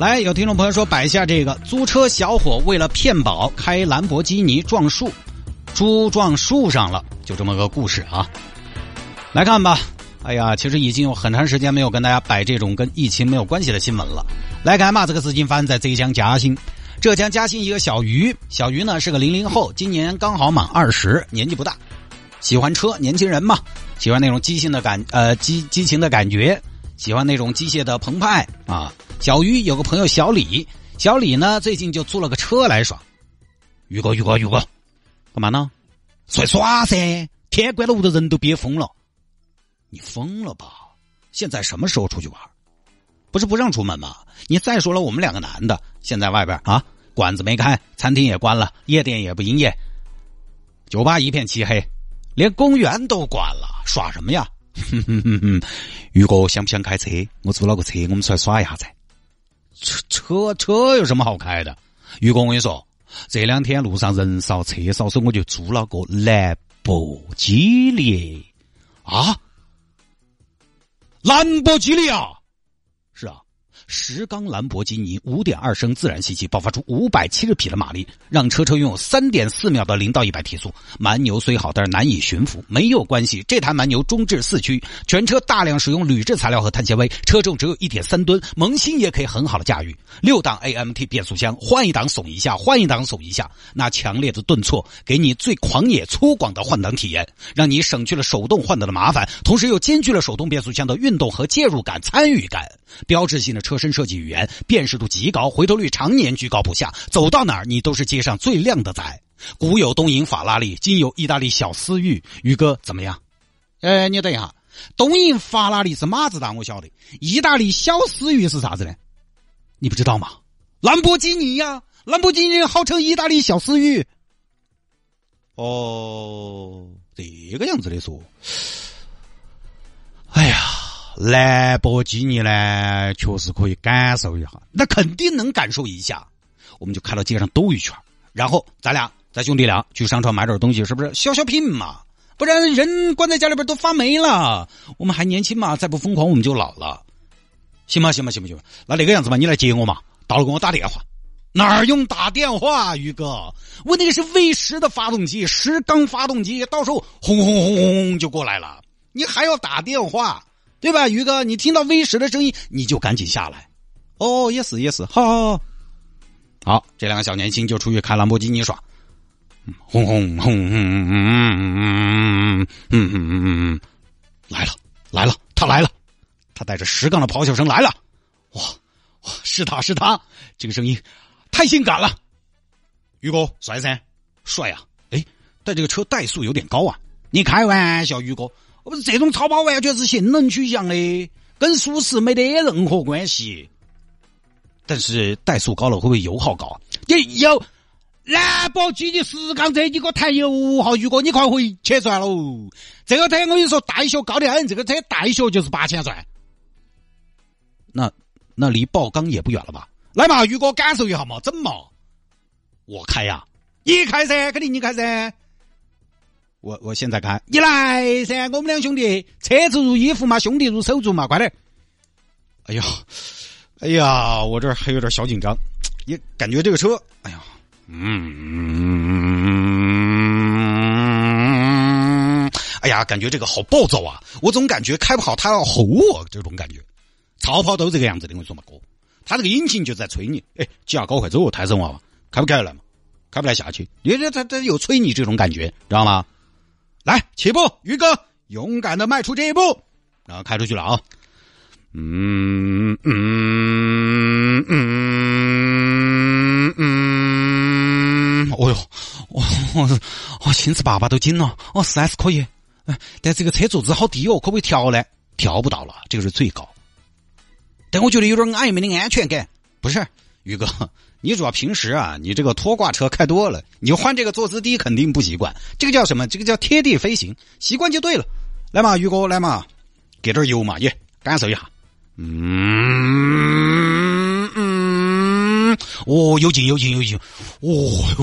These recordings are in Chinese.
来，有听众朋友说摆一下这个租车小伙为了骗保开兰博基尼撞树，猪撞树上了，就这么个故事啊。来看吧，哎呀，其实已经有很长时间没有跟大家摆这种跟疫情没有关系的新闻了。来看嘛，这个事情发生在浙江嘉兴，浙江嘉兴一个小鱼，小鱼呢是个零零后，今年刚好满二十，年纪不大，喜欢车，年轻人嘛，喜欢那种激情的感，呃，激激情的感觉。喜欢那种机械的澎湃啊！小鱼有个朋友小李，小李呢最近就租了个车来耍。宇哥，宇哥，宇哥，干嘛呢？出来耍噻！天关了屋的人都憋疯了。你疯了吧？现在什么时候出去玩？不是不让出门吗？你再说了，我们两个男的现在外边啊，馆子没开，餐厅也关了，夜店也不营业，酒吧一片漆黑，连公园都关了，耍什么呀？哼哼哼哼，宇哥想不想开车？我租了个车，我们出来耍一下噻。车车车有什么好开的？宇哥，我跟你说，这两天路上人少车少，所以我就租了个兰博基尼。啊？兰博基尼啊？是啊。十缸兰博基尼五点二升自然吸气，爆发出五百七十匹的马力，让车车拥有三点四秒的零到一百提速。蛮牛虽好，但是难以驯服。没有关系，这台蛮牛中置四驱，全车大量使用铝制材料和碳纤维，车重只有一点三吨，萌新也可以很好的驾驭。六档 AMT 变速箱，换一档耸一下，换一档耸一下，那强烈的顿挫，给你最狂野粗犷的换挡体验，让你省去了手动换挡的麻烦，同时又兼具了手动变速箱的运动和介入感、参与感。标志性的车身设计语言，辨识度极高，回头率常年居高不下，走到哪儿你都是街上最靓的仔。古有东瀛法拉利，今有意大利小思域，宇哥怎么样？哎，你等一下，东瀛法拉利是马自达，我晓得。意大利小思域是啥子呢？你不知道吗？兰博基尼呀，兰博基尼号称意大利小思域。哦，这个样子的说。兰博基尼呢，确实可以感受一下，那肯定能感受一下。我们就开到街上兜一圈，然后咱俩咱兄弟俩去商场买点东西，是不是消消品嘛？不然人关在家里边都发霉了。我们还年轻嘛，再不疯狂我们就老了。行吗？行吗？行吧行？那那个样子嘛，你来接我嘛，到了给我打电话。哪儿用打电话，宇哥？我那个是 V 十的发动机，十缸发动机，到时候轰轰轰轰就过来了。你还要打电话？对吧，于哥，你听到 V 十的声音，你就赶紧下来。哦，也是也是，好，好，好，好，这两个小年轻就出去开兰博基尼耍，轰轰轰，嗯嗯嗯嗯嗯嗯嗯嗯，来了来了，他来了，他带着十杠的咆哮声来了，哇哇，是他是他，这个声音太性感了，于哥帅噻，帅啊，哎，但这个车怠速有点高啊，你开玩笑，于哥。不是这种超跑完全是性能取向的，跟舒适没得任何关系。但是怠速高了会不会油耗高？你有兰博基尼十缸车，你给我谈油耗，宇哥你快回去算喽！这个车我跟你说，怠速高的很，这个车怠速就是八千转。那那离爆缸也不远了吧？来嘛，宇哥感受一下嘛，怎么？我开呀，你开噻，肯定你开噻。我我现在开，你来噻！我们两兄弟，车子如衣服嘛，兄弟如手足嘛，快点！哎呀，哎呀，我这还有点小紧张，也感觉这个车，哎呀，嗯，哎呀，感觉这个好暴躁啊！我总感觉开不好，他要吼我，这种感觉。超跑都这个样子的，我跟你说嘛哥，他这个引擎就在催你，哎，几下高快走，太神娃娃，开不开得来嘛？开不来下去，你这他他有催你这种感觉，知道吗？来起步，宇哥，勇敢的迈出这一步，然后开出去了啊！嗯嗯嗯嗯，哦哟，我我我亲自爸爸都紧了，哦，四 S 可以，但这个车座子好低哦，可不可以调呢？调不到了，这个是最高。但我觉得有点暧昧的安全感，不是？宇哥，你主要平时啊，你这个拖挂车开多了，你换这个坐姿低肯定不习惯。这个叫什么？这个叫贴地飞行，习惯就对了。来嘛，宇哥，来嘛，给点油嘛，耶，感受一下。嗯嗯，哦，有劲有劲有劲，哦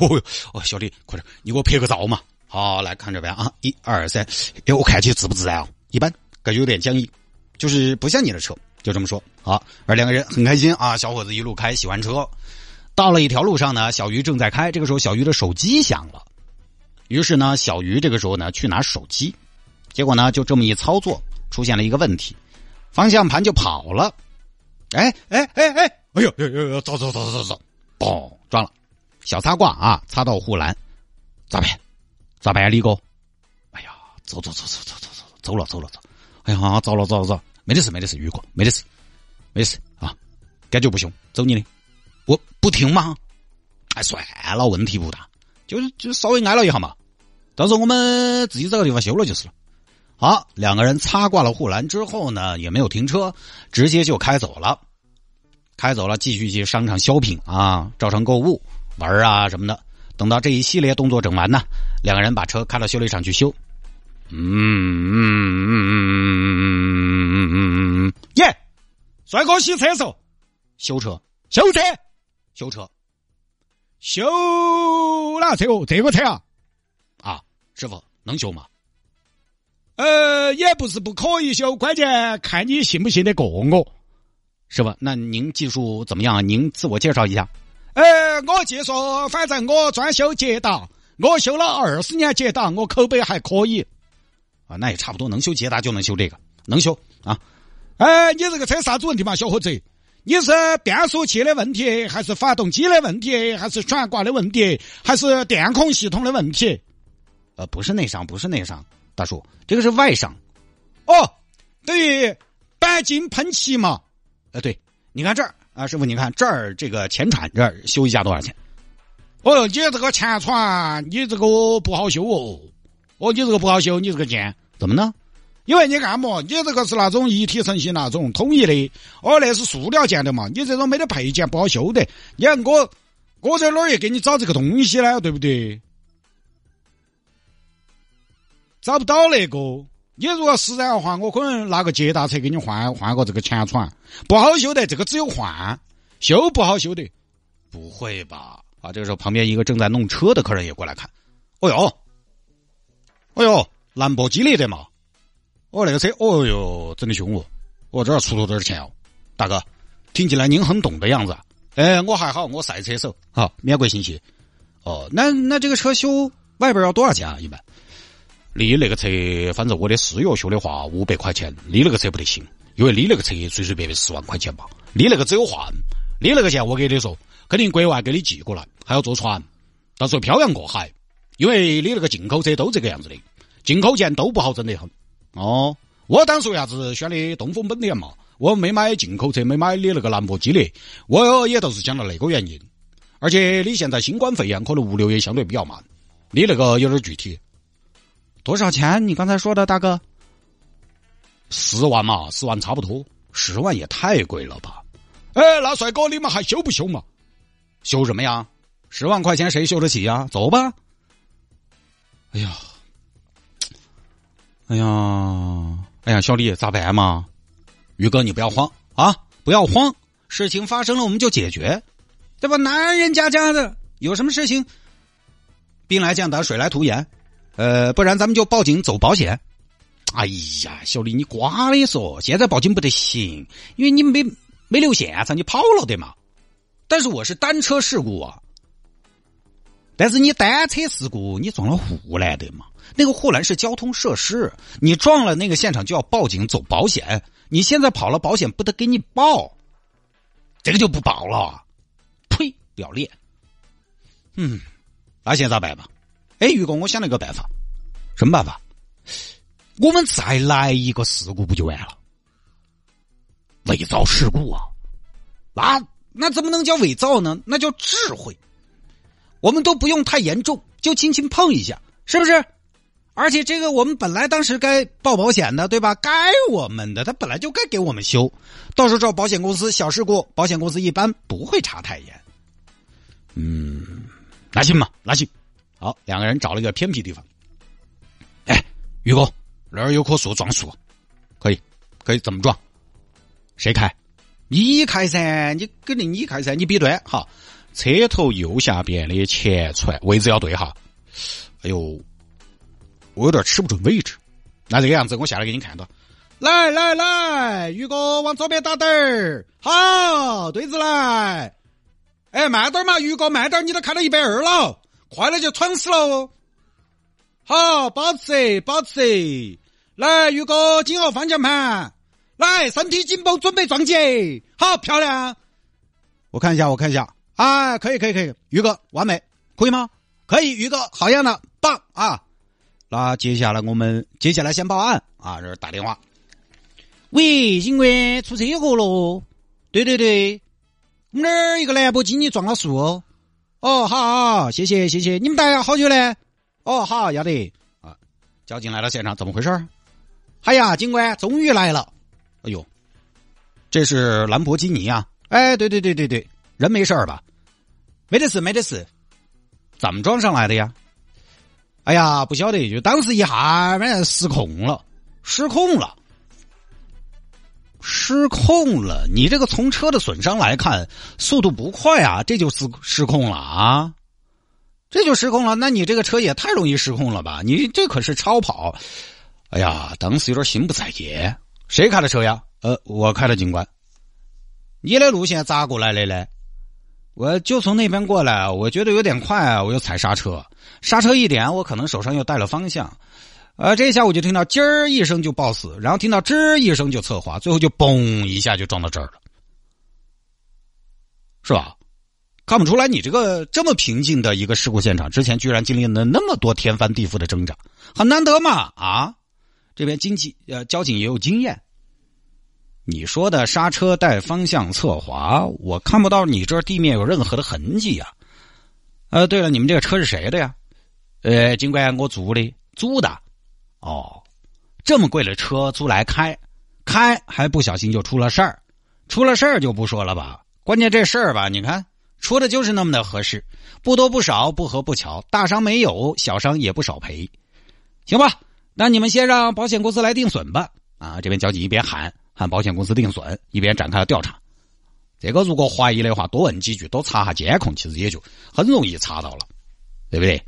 哟哦，小李，快点，你给我拍个照嘛。好，来看这边啊，一二三，哎，我看起自不自然啊？一般，感觉有点僵硬，就是不像你的车。就这么说，好，而两个人很开心啊。小伙子一路开，喜欢车。到了一条路上呢，小鱼正在开，这个时候小鱼的手机响了。于是呢，小鱼这个时候呢去拿手机，结果呢就这么一操作，出现了一个问题，方向盘就跑了。哎哎哎哎，哎呦呦呦呦，走走走走走，嘣，撞了，小擦挂啊，擦到护栏，咋办？咋办呀，李哥？哎呀，走走走走走走走，走了走了走，哎呀，走了走了走。没得事，没得事，雨哥，没得事，没事啊，感觉不凶，走你的，不听吗？哎，算了，问题不大，就是就稍微挨了一下嘛，到时候我们自己找个地方修了就是了。好，两个人擦挂了护栏之后呢，也没有停车，直接就开走了，开走了，继续去商场消品啊，照常购物玩啊什么的。等到这一系列动作整完呢，两个人把车开到修理厂去修。嗯嗯嗯嗯嗯嗯嗯嗯耶！帅哥洗车手，修车，修车，修车，修哪车哦？这个车啊？啊，师傅能修吗？呃，也不是不可以修，关键看你信不信得过我。师傅，那您技术怎么样？您自我介绍一下。呃，我技术，反正我专修捷达，我修了二十年捷达，我口碑还可以。啊，那也差不多，能修捷达就能修这个，能修啊！哎，你这个车啥子问题嘛，小伙子？你是变速器的问题，还是发动机的问题，还是悬挂的问题，还是电控系统的问题？呃，不是内伤，不是内伤，大叔，这个是外伤。哦，等于钣金喷漆嘛？呃，对，你看这儿啊，师傅，你看这儿这个前铲这儿修一下多少钱？哦，你这个前铲，你这个不好修哦。哦，你这个不好修，你这个贱，怎么呢？因为你看嘛，你这个是那种一体成型那种统一的，哦，那是塑料件的嘛，你这种没得配件不好修的。你看我，我在哪儿也给你找这个东西呢？对不对？找不到那个。你如果实在的话，我可能拿个捷达车给你换换个这个前铲，不好修的，这个只有换，修不好修的。不会吧？啊，这个时候旁边一个正在弄车的客人也过来看。哦哟。哎呦，兰博基尼的嘛！哦，那个车，哦哟，真的凶哦！我，这儿出多点钱哦，大哥，听起来您很懂的样子。哎，我还好，我赛车手，好，免贵信息。哦，那那这个车修外边要多少钱啊？一般？你那个车，反正我的私钥修的话，五百块钱。你那个车不得行，因为你那个车随随便便十万块钱吧。你那个只有换，你那个钱我跟你说，肯定国外给你寄过来，还要坐船，到时候漂洋过海。因为你那个进口车都这个样子的，进口件都不好整得很。哦，我当初为啥子选的东风本田嘛？我没买进口车，没买你那个兰博基尼，我也都是讲了那个原因。而且你现在新冠肺炎，可能物流也相对比较慢。你那个有点具体，多少钱？你刚才说的大哥，十万嘛，十万差不多，十万也太贵了吧？哎，那帅哥，你们还修不修嘛？修什么呀？十万块钱谁修得起呀？走吧。哎呀，哎呀，哎呀，小李咋办嘛？宇哥，你不要慌啊，不要慌，事情发生了我们就解决，对吧？男人家家的有什么事情，兵来将挡，水来土掩，呃，不然咱们就报警走保险。哎呀，小李，你瓜的说，现在报警不得行，因为你没没留现场，你跑了的嘛。但是我是单车事故啊。但是你单车事故，你撞了护栏的嘛？那个护栏是交通设施，你撞了那个现场就要报警走保险。你现在跑了保险不得给你报，这个就不报了。呸，不要脸。嗯，那现在咋办吧？哎，于哥，我想了一个办法。什么办法？我们再来一个事故不就完了？伪造事故啊？那那怎么能叫伪造呢？那叫智慧。我们都不用太严重，就轻轻碰一下，是不是？而且这个我们本来当时该报保险的，对吧？该我们的，他本来就该给我们修。到时候找保险公司，小事故保险公司一般不会查太严。嗯，那行吧，那行。好，两个人找了一个偏僻地方。哎，宇哥，那儿有棵树撞树，可以，可以怎么撞？谁开？你开噻，你肯定你开噻，你比对哈。车头右下边的前船位置要对哈。哎呦。我有点吃不准位置，那这个样子，我下来给你看到。来来来，宇哥往左边打点儿，好，对子来。哎，慢点嘛，宇哥慢点，你都开到一百二了，快了就闯死了。好，保持保持。来，宇哥紧握方向盘，来，身体紧绷，准备撞击。好，漂亮。我看一下，我看一下，啊，可以可以可以，宇哥完美，可以吗？可以，宇哥好样的，棒啊！那接下来我们接下来先报案啊！这是打电话。喂，警官，出车祸了。对对对，我们这儿一个兰博基尼撞了树。哦，好，谢谢谢谢。你们待好久呢？哦，好，要得。啊，交警来到现场，怎么回事？哎呀，警官终于来了。哎呦，这是兰博基尼啊！哎，对对对对对，人没事吧？没得事，没得事。怎么撞上来的呀？哎呀，不晓得，就当时一下，反正失控了，失控了，失控了。你这个从车的损伤来看，速度不快啊，这就失失控了啊，这就失控了。那你这个车也太容易失控了吧？你这可是超跑。哎呀，当时有点心不在焉。谁开的车呀？呃，我开的，警官。你的路线咋过来的呢？我就从那边过来，我觉得有点快，我又踩刹车。刹车一点，我可能手上又带了方向，呃，这一下我就听到“叽”一声就抱死，然后听到“吱”一声就侧滑，最后就嘣一下就撞到这儿了，是吧？看不出来你这个这么平静的一个事故现场，之前居然经历了那么多天翻地覆的挣扎，很难得嘛啊！这边经济呃交警也有经验，你说的刹车带方向侧滑，我看不到你这地面有任何的痕迹呀。呃，对了，你们这个车是谁的呀？呃，尽管我租的，租的，哦，这么贵的车租来开，开还不小心就出了事儿，出了事儿就不说了吧。关键这事儿吧，你看出的就是那么的合适，不多不少，不合不巧，大伤没有，小伤也不少赔，行吧？那你们先让保险公司来定损吧。啊，这边交警一边喊喊保险公司定损，一边展开了调查。这个如果怀疑的话，多问几句，多查下监控，其实也就很容易查到了，对不对？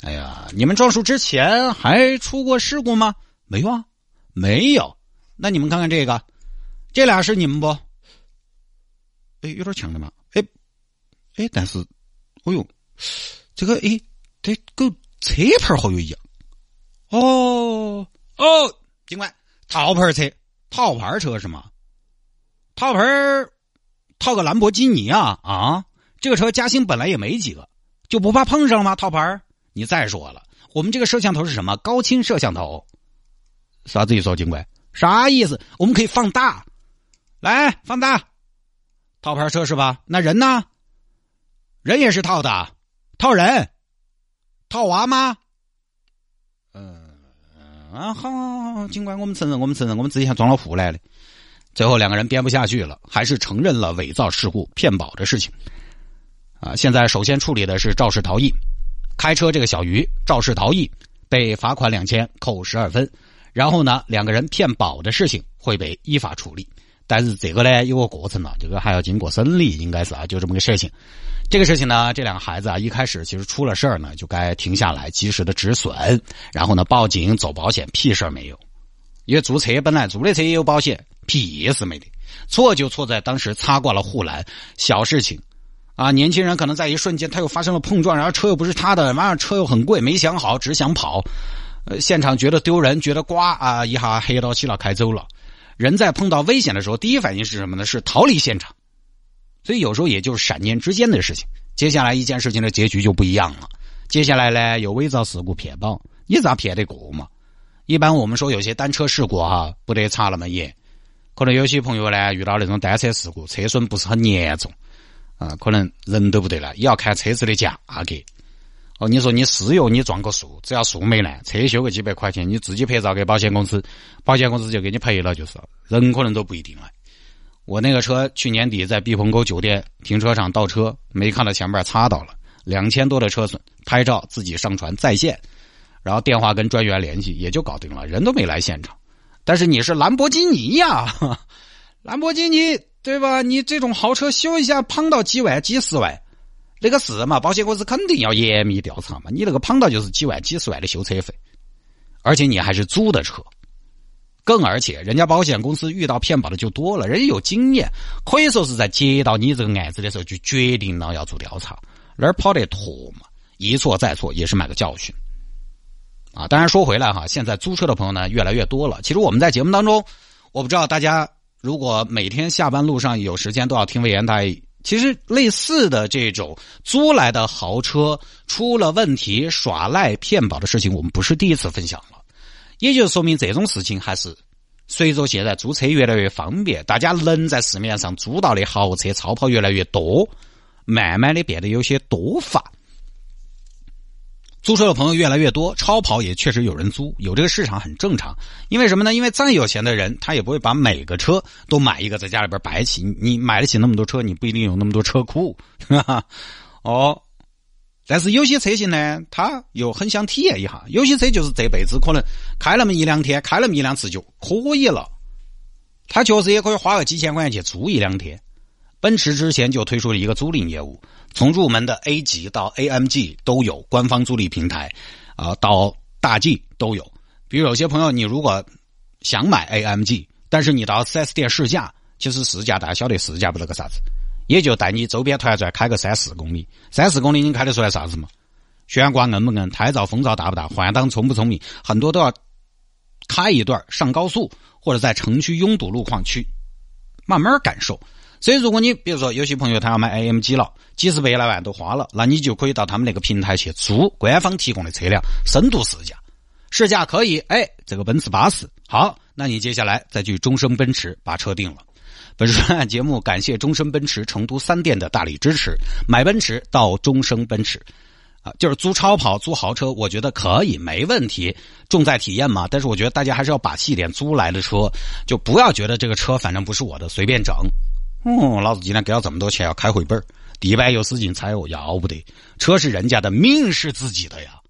哎呀，你们撞树之前还出过事故吗？没有啊，没有。那你们看看这个，这俩是你们不？哎，有点像的嘛。哎，哎，但是，哦呦，这个哎，这跟车牌好有一样。哦哦，警官，套牌车，套牌车是吗？套牌套个兰博基尼啊啊！这个车嘉兴本来也没几个，就不怕碰上吗？套牌你再说了，我们这个摄像头是什么？高清摄像头？啥子意思？警官，啥意思？我们可以放大，来放大，套牌车是吧？那人呢？人也是套的，套人，套娃吗？啊，好，好，好，警官，我们承认，我们承认，我们自己还装了户来了。最后两个人编不下去了，还是承认了伪造事故、骗保的事情。啊，现在首先处理的是肇事逃逸。开车这个小鱼肇事逃逸被罚款两千，扣十二分。然后呢，两个人骗保的事情会被依法处理。但是这个呢有个过程了，这个还要经过审理，应该是啊，就这么个事情。这个事情呢，这两个孩子啊，一开始其实出了事儿呢，就该停下来，及时的止损，然后呢报警走保险，屁事儿没有。因为租车本来租的车也有保险，屁事没得。错就错在当时擦挂了护栏，小事情。啊，年轻人可能在一瞬间他又发生了碰撞，然后车又不是他的，马上车又很贵，没想好，只想跑，呃，现场觉得丢人，觉得刮啊，一下黑到起了，开走了。人在碰到危险的时候，第一反应是什么呢？是逃离现场。所以有时候也就是闪念之间的事情。接下来一件事情的结局就不一样了。接下来呢，有伪造事故骗保，你咋骗得过嘛？一般我们说有些单车事故哈，不得查那么严。可能有些朋友呢遇到那种单车事故，车损不是很严重。啊，可能人都不得了，也要看车子的价格。哦，你说你私有你撞个树，只要树没烂，车修个几百块钱，你自己拍照给保险公司，保险公司就给你赔了，就是人可能都不一定了。我那个车去年底在毕棚沟酒店停车场倒车，没看到前面擦到了两千多的车损，拍照自己上传在线，然后电话跟专员联系也就搞定了，人都没来现场。但是你是兰博基尼呀，兰博基尼对吧？你这种豪车修一下胖到几万、几十万。那个是嘛？保险公司肯定要严密调查嘛。你那个胖到就是几万、几十万的修车费，而且你还是租的车，更而且人家保险公司遇到骗保的就多了，人家有经验，可以说是在接到你这个案子的时候就决定了要做调查，哪儿跑得脱嘛？一错再错也是买个教训啊。当然说回来哈，现在租车的朋友呢越来越多了。其实我们在节目当中，我不知道大家如果每天下班路上有时间都要听魏延台。其实类似的这种租来的豪车出了问题耍赖骗保的事情，我们不是第一次分享了，也就说明这种事情还是随着现在租车越来越方便，大家能在市面上租到的豪车超跑越来越多，慢慢的变得有些多发。租车的朋友越来越多，超跑也确实有人租，有这个市场很正常。因为什么呢？因为再有钱的人，他也不会把每个车都买一个在家里边摆起。你买得起那么多车，你不一定有那么多车库，哈哈哦。但是有些车型呢，他又很想体验一下。有些车就是这辈子可能开那么一两天，开那么一两次就可以了。他确实也可以花个几千块钱去租一两天。奔驰之前就推出了一个租赁业务。从入门的 A 级到 AMG 都有官方租赁平台，啊，到大 G 都有。比如有些朋友，你如果想买 AMG，但是你到 4S 店试驾，其实试驾大家晓得试驾不得个啥子，也就带你周边团转开个三四公里，三四公里你开得出来啥子嘛？悬挂硬不硬？胎噪风噪大不大？换挡聪不聪明？很多都要开一段上高速或者在城区拥堵路况去慢慢感受。所以，如果你比如说有些朋友他要买 AMG 了，几十百来万都花了，那你就可以到他们那个平台去租官方提供的车辆，深度试驾，试驾可以，哎，这个奔驰巴适，好，那你接下来再去终生奔驰把车定了。本专节目感谢终生奔驰成都三店的大力支持，买奔驰到终生奔驰，啊，就是租超跑、租豪车，我觉得可以，没问题，重在体验嘛。但是我觉得大家还是要把气点，租来的车就不要觉得这个车反正不是我的，随便整。哦，老子今天给了这么多钱要开回本地板又使劲踩哦，要不得。车是人家的，命是自己的呀。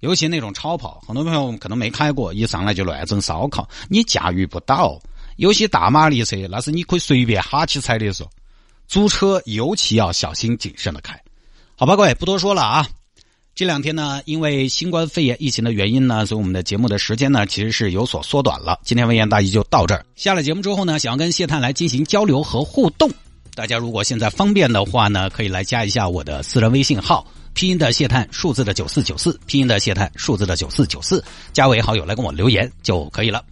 尤其那种超跑，很多朋友可能没开过，一上来就乱整烧烤，你驾驭不到。有些大马力车，那是你可以随便哈起踩的时候。租车尤其要小心谨慎的开。好吧，各位不多说了啊。这两天呢，因为新冠肺炎疫情的原因呢，所以我们的节目的时间呢，其实是有所缩短了。今天微言大义就到这儿。下了节目之后呢，想要跟谢探来进行交流和互动，大家如果现在方便的话呢，可以来加一下我的私人微信号，拼音的谢探，数字的九四九四，拼音的谢探，数字的九四九四，加为好友来跟我留言就可以了。